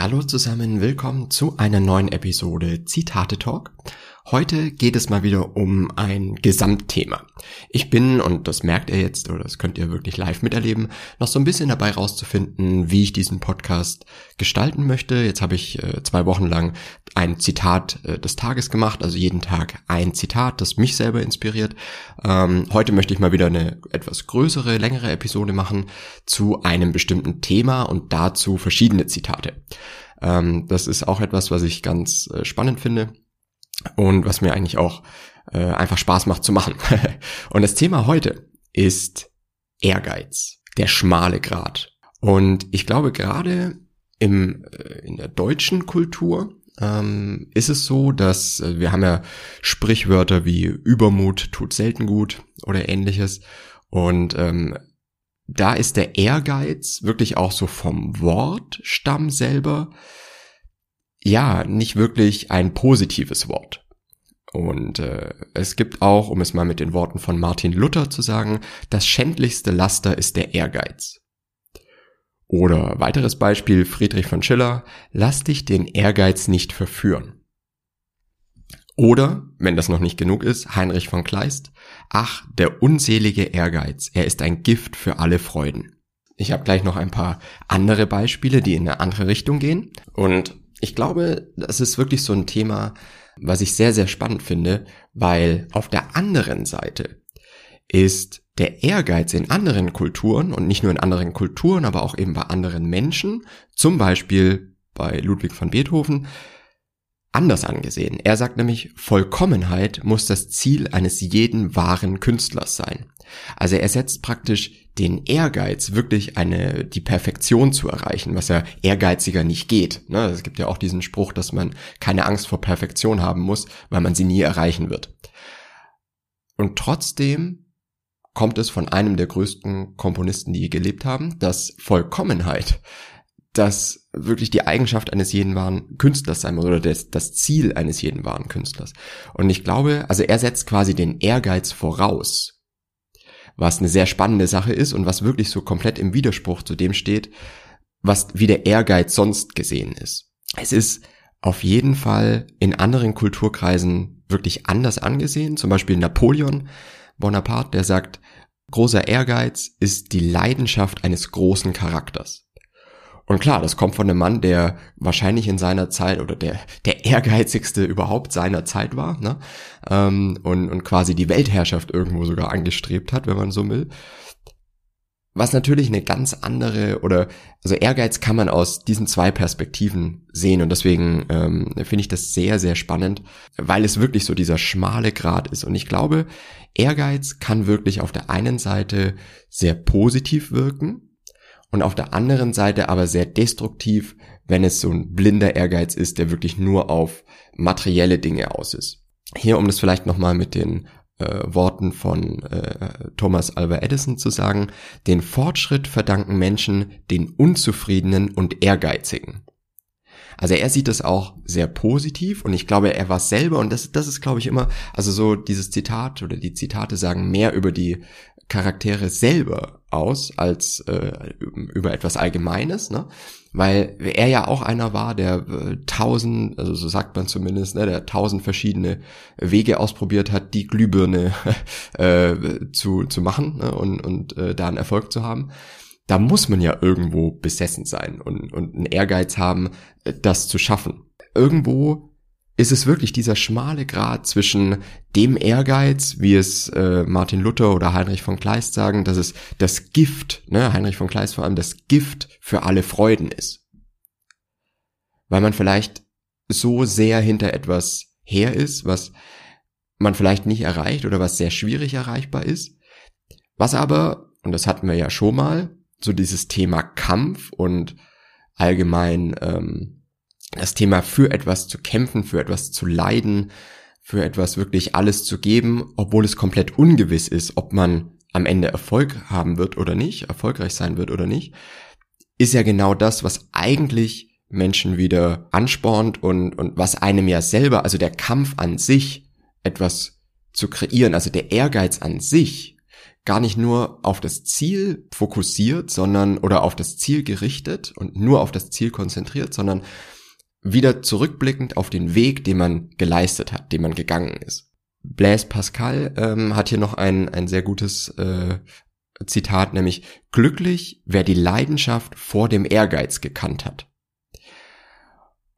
Hallo zusammen, willkommen zu einer neuen Episode Zitate Talk. Heute geht es mal wieder um ein Gesamtthema. Ich bin, und das merkt ihr jetzt, oder das könnt ihr wirklich live miterleben, noch so ein bisschen dabei rauszufinden, wie ich diesen Podcast gestalten möchte. Jetzt habe ich äh, zwei Wochen lang ein Zitat äh, des Tages gemacht, also jeden Tag ein Zitat, das mich selber inspiriert. Ähm, heute möchte ich mal wieder eine etwas größere, längere Episode machen zu einem bestimmten Thema und dazu verschiedene Zitate. Ähm, das ist auch etwas, was ich ganz äh, spannend finde und was mir eigentlich auch äh, einfach Spaß macht zu machen. und das Thema heute ist Ehrgeiz, der schmale Grat. Und ich glaube gerade im, äh, in der deutschen Kultur ähm, ist es so, dass äh, wir haben ja Sprichwörter wie Übermut tut selten gut oder ähnliches. Und ähm, da ist der Ehrgeiz wirklich auch so vom Wortstamm selber ja, nicht wirklich ein positives Wort. Und äh, es gibt auch, um es mal mit den Worten von Martin Luther zu sagen, das schändlichste Laster ist der Ehrgeiz. Oder weiteres Beispiel Friedrich von Schiller, lass dich den Ehrgeiz nicht verführen. Oder, wenn das noch nicht genug ist, Heinrich von Kleist, ach, der unselige Ehrgeiz, er ist ein Gift für alle Freuden. Ich habe gleich noch ein paar andere Beispiele, die in eine andere Richtung gehen. Und ich glaube, das ist wirklich so ein Thema, was ich sehr, sehr spannend finde, weil auf der anderen Seite ist der Ehrgeiz in anderen Kulturen und nicht nur in anderen Kulturen, aber auch eben bei anderen Menschen, zum Beispiel bei Ludwig van Beethoven, anders angesehen. Er sagt nämlich, Vollkommenheit muss das Ziel eines jeden wahren Künstlers sein. Also er setzt praktisch den Ehrgeiz, wirklich eine, die Perfektion zu erreichen, was ja ehrgeiziger nicht geht. Ne? Es gibt ja auch diesen Spruch, dass man keine Angst vor Perfektion haben muss, weil man sie nie erreichen wird. Und trotzdem kommt es von einem der größten Komponisten, die je gelebt haben, dass Vollkommenheit, dass wirklich die Eigenschaft eines jeden wahren Künstlers sein muss oder das, das Ziel eines jeden wahren Künstlers. Und ich glaube, also er setzt quasi den Ehrgeiz voraus was eine sehr spannende Sache ist und was wirklich so komplett im Widerspruch zu dem steht, was wie der Ehrgeiz sonst gesehen ist. Es ist auf jeden Fall in anderen Kulturkreisen wirklich anders angesehen. Zum Beispiel Napoleon Bonaparte, der sagt, großer Ehrgeiz ist die Leidenschaft eines großen Charakters. Und klar, das kommt von einem Mann, der wahrscheinlich in seiner Zeit oder der, der ehrgeizigste überhaupt seiner Zeit war, ne? Ähm, und, und quasi die Weltherrschaft irgendwo sogar angestrebt hat, wenn man so will. Was natürlich eine ganz andere oder also Ehrgeiz kann man aus diesen zwei Perspektiven sehen und deswegen ähm, finde ich das sehr sehr spannend, weil es wirklich so dieser schmale Grad ist und ich glaube Ehrgeiz kann wirklich auf der einen Seite sehr positiv wirken, und auf der anderen Seite aber sehr destruktiv, wenn es so ein blinder Ehrgeiz ist, der wirklich nur auf materielle Dinge aus ist. Hier, um das vielleicht nochmal mit den äh, Worten von äh, Thomas Alva Edison zu sagen, den Fortschritt verdanken Menschen den Unzufriedenen und Ehrgeizigen. Also er sieht das auch sehr positiv und ich glaube, er war selber und das, das ist, glaube ich, immer, also so dieses Zitat oder die Zitate sagen mehr über die Charaktere selber aus als äh, über etwas Allgemeines, ne? Weil er ja auch einer war, der äh, tausend, also so sagt man zumindest, ne, der tausend verschiedene Wege ausprobiert hat, die Glühbirne äh, zu, zu machen ne? und, und äh, da einen Erfolg zu haben. Da muss man ja irgendwo besessen sein und, und einen Ehrgeiz haben, äh, das zu schaffen. Irgendwo ist es wirklich dieser schmale Grad zwischen dem Ehrgeiz, wie es äh, Martin Luther oder Heinrich von Kleist sagen, dass es das Gift, ne, Heinrich von Kleist vor allem, das Gift für alle Freuden ist. Weil man vielleicht so sehr hinter etwas her ist, was man vielleicht nicht erreicht oder was sehr schwierig erreichbar ist. Was aber, und das hatten wir ja schon mal, so dieses Thema Kampf und allgemein ähm, das Thema für etwas zu kämpfen, für etwas zu leiden, für etwas wirklich alles zu geben, obwohl es komplett ungewiss ist, ob man am Ende Erfolg haben wird oder nicht, erfolgreich sein wird oder nicht, ist ja genau das, was eigentlich Menschen wieder anspornt und, und was einem ja selber, also der Kampf an sich, etwas zu kreieren, also der Ehrgeiz an sich, gar nicht nur auf das Ziel fokussiert, sondern oder auf das Ziel gerichtet und nur auf das Ziel konzentriert, sondern wieder zurückblickend auf den Weg, den man geleistet hat, den man gegangen ist. Blaise Pascal ähm, hat hier noch ein, ein sehr gutes äh, Zitat, nämlich glücklich, wer die Leidenschaft vor dem Ehrgeiz gekannt hat.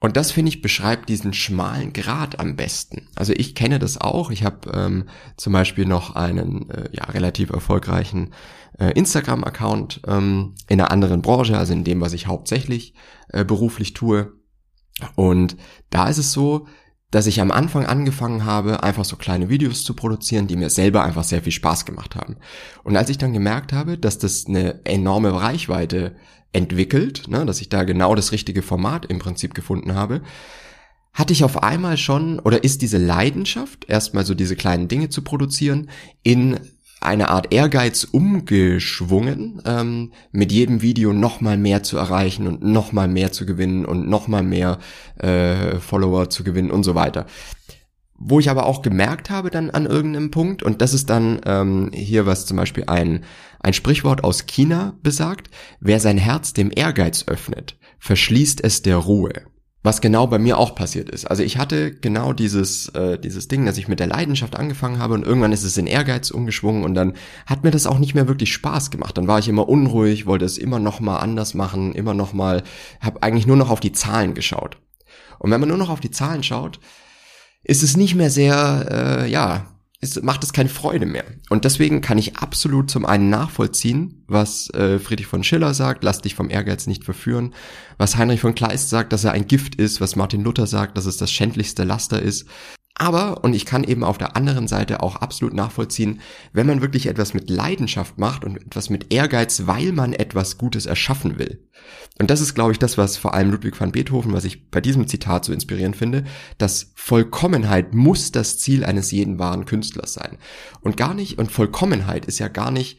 Und das finde ich beschreibt diesen schmalen Grad am besten. Also ich kenne das auch. Ich habe ähm, zum Beispiel noch einen äh, ja, relativ erfolgreichen äh, Instagram-Account ähm, in einer anderen Branche, also in dem, was ich hauptsächlich äh, beruflich tue. Und da ist es so, dass ich am Anfang angefangen habe, einfach so kleine Videos zu produzieren, die mir selber einfach sehr viel Spaß gemacht haben. Und als ich dann gemerkt habe, dass das eine enorme Reichweite entwickelt, ne, dass ich da genau das richtige Format im Prinzip gefunden habe, hatte ich auf einmal schon, oder ist diese Leidenschaft, erstmal so diese kleinen Dinge zu produzieren, in eine Art Ehrgeiz umgeschwungen, ähm, mit jedem Video nochmal mehr zu erreichen und nochmal mehr zu gewinnen und nochmal mehr äh, Follower zu gewinnen und so weiter. Wo ich aber auch gemerkt habe dann an irgendeinem Punkt, und das ist dann ähm, hier, was zum Beispiel ein, ein Sprichwort aus China besagt, wer sein Herz dem Ehrgeiz öffnet, verschließt es der Ruhe. Was genau bei mir auch passiert ist. Also ich hatte genau dieses, äh, dieses Ding, dass ich mit der Leidenschaft angefangen habe und irgendwann ist es in Ehrgeiz umgeschwungen und dann hat mir das auch nicht mehr wirklich Spaß gemacht. Dann war ich immer unruhig, wollte es immer noch mal anders machen, immer noch mal, habe eigentlich nur noch auf die Zahlen geschaut. Und wenn man nur noch auf die Zahlen schaut, ist es nicht mehr sehr, äh, ja, ist, macht es keine Freude mehr. Und deswegen kann ich absolut zum einen nachvollziehen, was äh, Friedrich von Schiller sagt, lass dich vom Ehrgeiz nicht verführen, was Heinrich von Kleist sagt, dass er ein Gift ist, was Martin Luther sagt, dass es das schändlichste Laster ist, aber, und ich kann eben auf der anderen Seite auch absolut nachvollziehen, wenn man wirklich etwas mit Leidenschaft macht und etwas mit Ehrgeiz, weil man etwas Gutes erschaffen will. Und das ist, glaube ich, das, was vor allem Ludwig van Beethoven, was ich bei diesem Zitat so inspirierend finde, dass Vollkommenheit muss das Ziel eines jeden wahren Künstlers sein. Und gar nicht, und Vollkommenheit ist ja gar nicht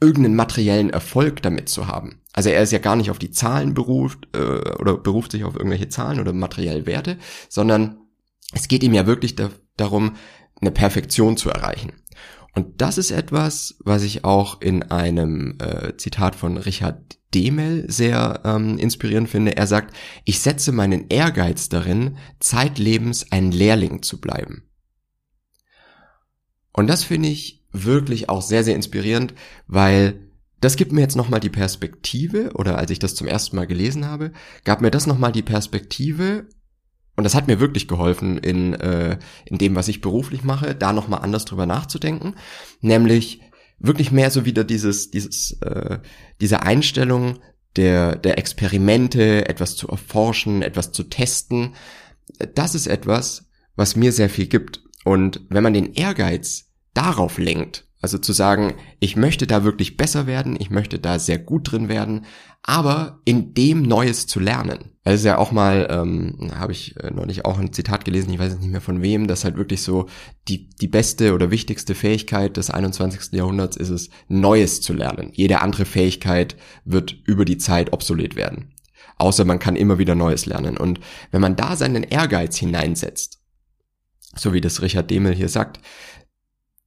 irgendeinen materiellen Erfolg damit zu haben. Also er ist ja gar nicht auf die Zahlen beruft äh, oder beruft sich auf irgendwelche Zahlen oder materielle Werte, sondern es geht ihm ja wirklich da, darum, eine Perfektion zu erreichen. Und das ist etwas, was ich auch in einem äh, Zitat von Richard Demel sehr ähm, inspirierend finde. Er sagt, ich setze meinen Ehrgeiz darin, zeitlebens ein Lehrling zu bleiben. Und das finde ich wirklich auch sehr, sehr inspirierend, weil das gibt mir jetzt nochmal die Perspektive, oder als ich das zum ersten Mal gelesen habe, gab mir das nochmal die Perspektive, und das hat mir wirklich geholfen in, äh, in dem, was ich beruflich mache, da nochmal anders drüber nachzudenken. Nämlich wirklich mehr so wieder dieses, dieses, äh, diese Einstellung der, der Experimente, etwas zu erforschen, etwas zu testen. Das ist etwas, was mir sehr viel gibt. Und wenn man den Ehrgeiz darauf lenkt, also zu sagen, ich möchte da wirklich besser werden, ich möchte da sehr gut drin werden, aber in dem Neues zu lernen. Es ist ja auch mal, ähm, habe ich äh, neulich auch ein Zitat gelesen, ich weiß nicht mehr von wem, dass halt wirklich so die, die beste oder wichtigste Fähigkeit des 21. Jahrhunderts ist es, Neues zu lernen. Jede andere Fähigkeit wird über die Zeit obsolet werden. Außer man kann immer wieder Neues lernen. Und wenn man da seinen Ehrgeiz hineinsetzt, so wie das Richard Demel hier sagt,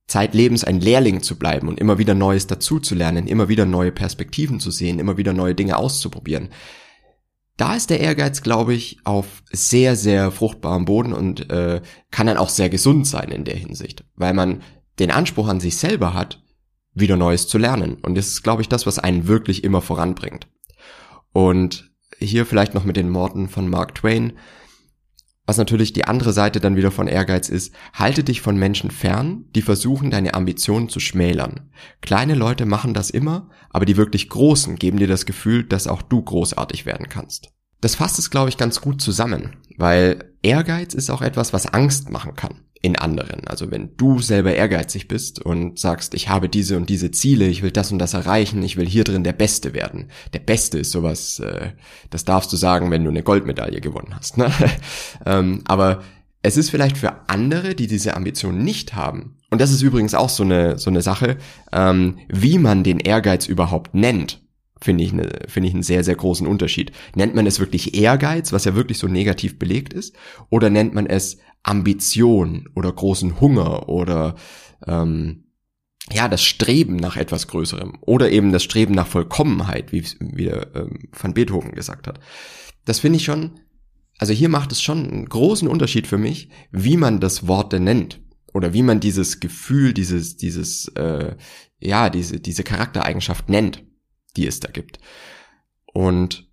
zeitlebens ein Lehrling zu bleiben und immer wieder Neues dazuzulernen, immer wieder neue Perspektiven zu sehen, immer wieder neue Dinge auszuprobieren. Da ist der Ehrgeiz, glaube ich, auf sehr, sehr fruchtbarem Boden und äh, kann dann auch sehr gesund sein in der Hinsicht, weil man den Anspruch an sich selber hat, wieder Neues zu lernen. Und das ist, glaube ich, das, was einen wirklich immer voranbringt. Und hier vielleicht noch mit den Worten von Mark Twain. Was natürlich die andere Seite dann wieder von Ehrgeiz ist, halte dich von Menschen fern, die versuchen, deine Ambitionen zu schmälern. Kleine Leute machen das immer, aber die wirklich Großen geben dir das Gefühl, dass auch du großartig werden kannst. Das fasst es, glaube ich, ganz gut zusammen, weil Ehrgeiz ist auch etwas, was Angst machen kann in anderen. Also wenn du selber ehrgeizig bist und sagst, ich habe diese und diese Ziele, ich will das und das erreichen, ich will hier drin der Beste werden. Der Beste ist sowas, äh, das darfst du sagen, wenn du eine Goldmedaille gewonnen hast. Ne? ähm, aber es ist vielleicht für andere, die diese Ambition nicht haben, und das ist übrigens auch so eine, so eine Sache, ähm, wie man den Ehrgeiz überhaupt nennt finde ich, ne, finde ich einen sehr, sehr großen Unterschied. Nennt man es wirklich Ehrgeiz, was ja wirklich so negativ belegt ist, oder nennt man es Ambition oder großen Hunger oder ähm, ja, das Streben nach etwas Größerem oder eben das Streben nach Vollkommenheit, wie, wie ähm, Van Beethoven gesagt hat. Das finde ich schon, also hier macht es schon einen großen Unterschied für mich, wie man das Wort denn nennt oder wie man dieses Gefühl, dieses, dieses, äh, ja, diese, diese Charaktereigenschaft nennt, die es da gibt. Und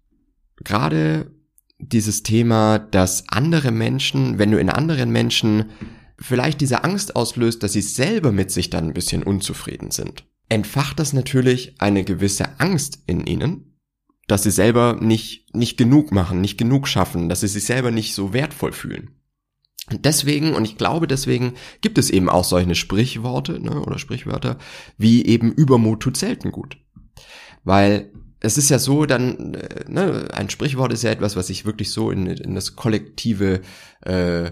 gerade dieses Thema, dass andere Menschen, wenn du in anderen Menschen vielleicht diese Angst auslöst, dass sie selber mit sich dann ein bisschen unzufrieden sind, entfacht das natürlich eine gewisse Angst in ihnen, dass sie selber nicht, nicht genug machen, nicht genug schaffen, dass sie sich selber nicht so wertvoll fühlen. Und deswegen, und ich glaube deswegen, gibt es eben auch solche Sprichworte ne, oder Sprichwörter, wie eben Übermut tut selten gut. Weil es ist ja so, dann, äh, ne, ein Sprichwort ist ja etwas, was sich wirklich so in, in das kollektive äh,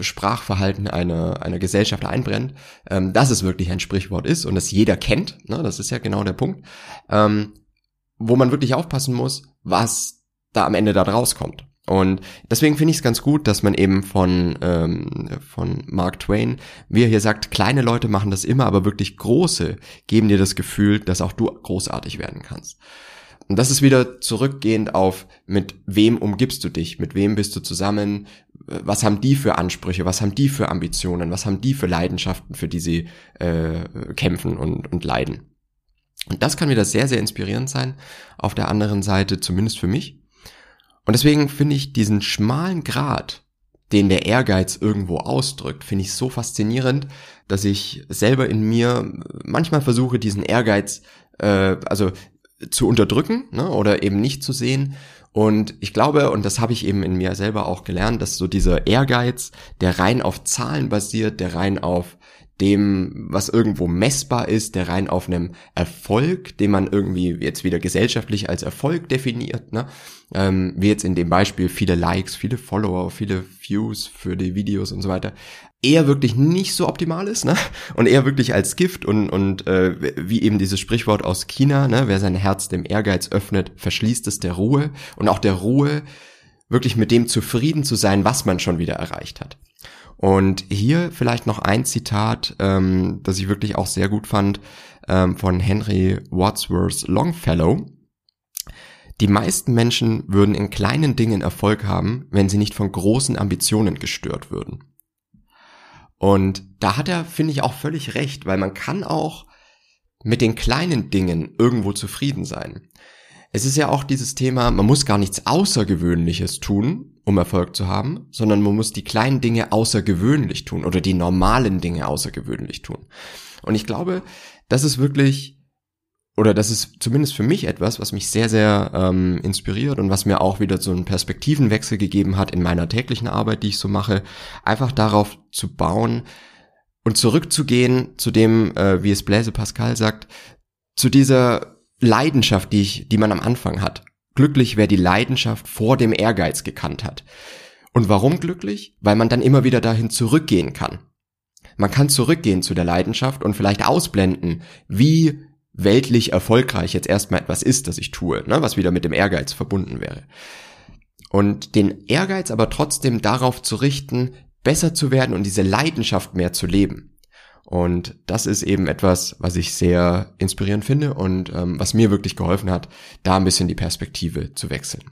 Sprachverhalten einer, einer Gesellschaft einbrennt, ähm, dass es wirklich ein Sprichwort ist und das jeder kennt, ne, das ist ja genau der Punkt, ähm, wo man wirklich aufpassen muss, was da am Ende da rauskommt. Und deswegen finde ich es ganz gut, dass man eben von, ähm, von Mark Twain, wie er hier sagt, kleine Leute machen das immer, aber wirklich große geben dir das Gefühl, dass auch du großartig werden kannst. Und das ist wieder zurückgehend auf, mit wem umgibst du dich, mit wem bist du zusammen, was haben die für Ansprüche, was haben die für Ambitionen, was haben die für Leidenschaften, für die sie äh, kämpfen und, und leiden. Und das kann wieder sehr, sehr inspirierend sein. Auf der anderen Seite, zumindest für mich. Und deswegen finde ich diesen schmalen Grad, den der Ehrgeiz irgendwo ausdrückt, finde ich so faszinierend, dass ich selber in mir manchmal versuche, diesen Ehrgeiz, äh, also zu unterdrücken ne, oder eben nicht zu sehen. Und ich glaube, und das habe ich eben in mir selber auch gelernt, dass so dieser Ehrgeiz, der rein auf Zahlen basiert, der rein auf dem, was irgendwo messbar ist, der rein auf einem Erfolg, den man irgendwie jetzt wieder gesellschaftlich als Erfolg definiert, ne? Ähm, wie jetzt in dem Beispiel viele Likes, viele Follower, viele Views für die Videos und so weiter, eher wirklich nicht so optimal ist, ne? Und eher wirklich als Gift und, und äh, wie eben dieses Sprichwort aus China, ne? Wer sein Herz dem Ehrgeiz öffnet, verschließt es der Ruhe und auch der Ruhe, wirklich mit dem zufrieden zu sein, was man schon wieder erreicht hat. Und hier vielleicht noch ein Zitat, ähm, das ich wirklich auch sehr gut fand, ähm, von Henry Wadsworth Longfellow. Die meisten Menschen würden in kleinen Dingen Erfolg haben, wenn sie nicht von großen Ambitionen gestört würden. Und da hat er, finde ich, auch völlig recht, weil man kann auch mit den kleinen Dingen irgendwo zufrieden sein. Es ist ja auch dieses Thema, man muss gar nichts Außergewöhnliches tun, um Erfolg zu haben, sondern man muss die kleinen Dinge außergewöhnlich tun oder die normalen Dinge außergewöhnlich tun. Und ich glaube, das ist wirklich oder das ist zumindest für mich etwas, was mich sehr, sehr ähm, inspiriert und was mir auch wieder so einen Perspektivenwechsel gegeben hat in meiner täglichen Arbeit, die ich so mache, einfach darauf zu bauen und zurückzugehen zu dem, äh, wie es Blaise Pascal sagt, zu dieser Leidenschaft, die ich, die man am Anfang hat. Glücklich, wer die Leidenschaft vor dem Ehrgeiz gekannt hat. Und warum glücklich? Weil man dann immer wieder dahin zurückgehen kann. Man kann zurückgehen zu der Leidenschaft und vielleicht ausblenden, wie weltlich erfolgreich jetzt erstmal etwas ist, das ich tue, ne, was wieder mit dem Ehrgeiz verbunden wäre. Und den Ehrgeiz aber trotzdem darauf zu richten, besser zu werden und diese Leidenschaft mehr zu leben. Und das ist eben etwas, was ich sehr inspirierend finde und ähm, was mir wirklich geholfen hat, da ein bisschen die Perspektive zu wechseln.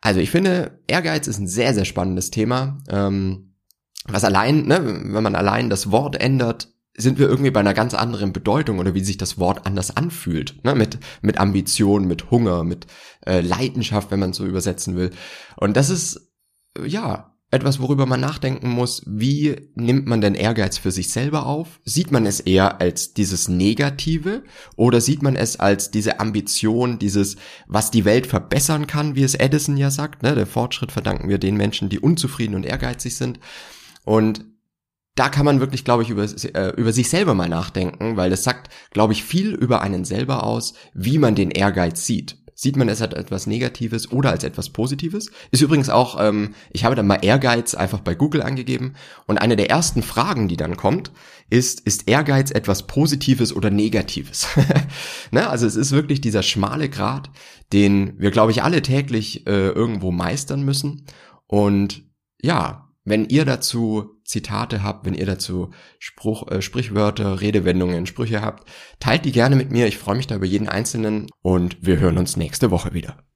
Also ich finde, Ehrgeiz ist ein sehr, sehr spannendes Thema. Ähm, was allein, ne, wenn man allein das Wort ändert, sind wir irgendwie bei einer ganz anderen Bedeutung oder wie sich das Wort anders anfühlt, ne? mit, mit Ambition, mit Hunger, mit äh, Leidenschaft, wenn man so übersetzen will. Und das ist, ja, etwas, worüber man nachdenken muss, wie nimmt man denn Ehrgeiz für sich selber auf? Sieht man es eher als dieses Negative oder sieht man es als diese Ambition, dieses, was die Welt verbessern kann, wie es Edison ja sagt, ne? der Fortschritt verdanken wir den Menschen, die unzufrieden und ehrgeizig sind. Und da kann man wirklich, glaube ich, über, äh, über sich selber mal nachdenken, weil das sagt, glaube ich, viel über einen selber aus, wie man den Ehrgeiz sieht. Sieht man es als etwas Negatives oder als etwas Positives? Ist übrigens auch, ähm, ich habe dann mal Ehrgeiz einfach bei Google angegeben und eine der ersten Fragen, die dann kommt, ist, ist Ehrgeiz etwas Positives oder Negatives? ne? Also es ist wirklich dieser schmale Grat, den wir, glaube ich, alle täglich äh, irgendwo meistern müssen. Und ja, wenn ihr dazu Zitate habt, wenn ihr dazu Spruch, äh, Sprichwörter, Redewendungen, Sprüche habt, teilt die gerne mit mir. Ich freue mich da über jeden einzelnen und wir hören uns nächste Woche wieder.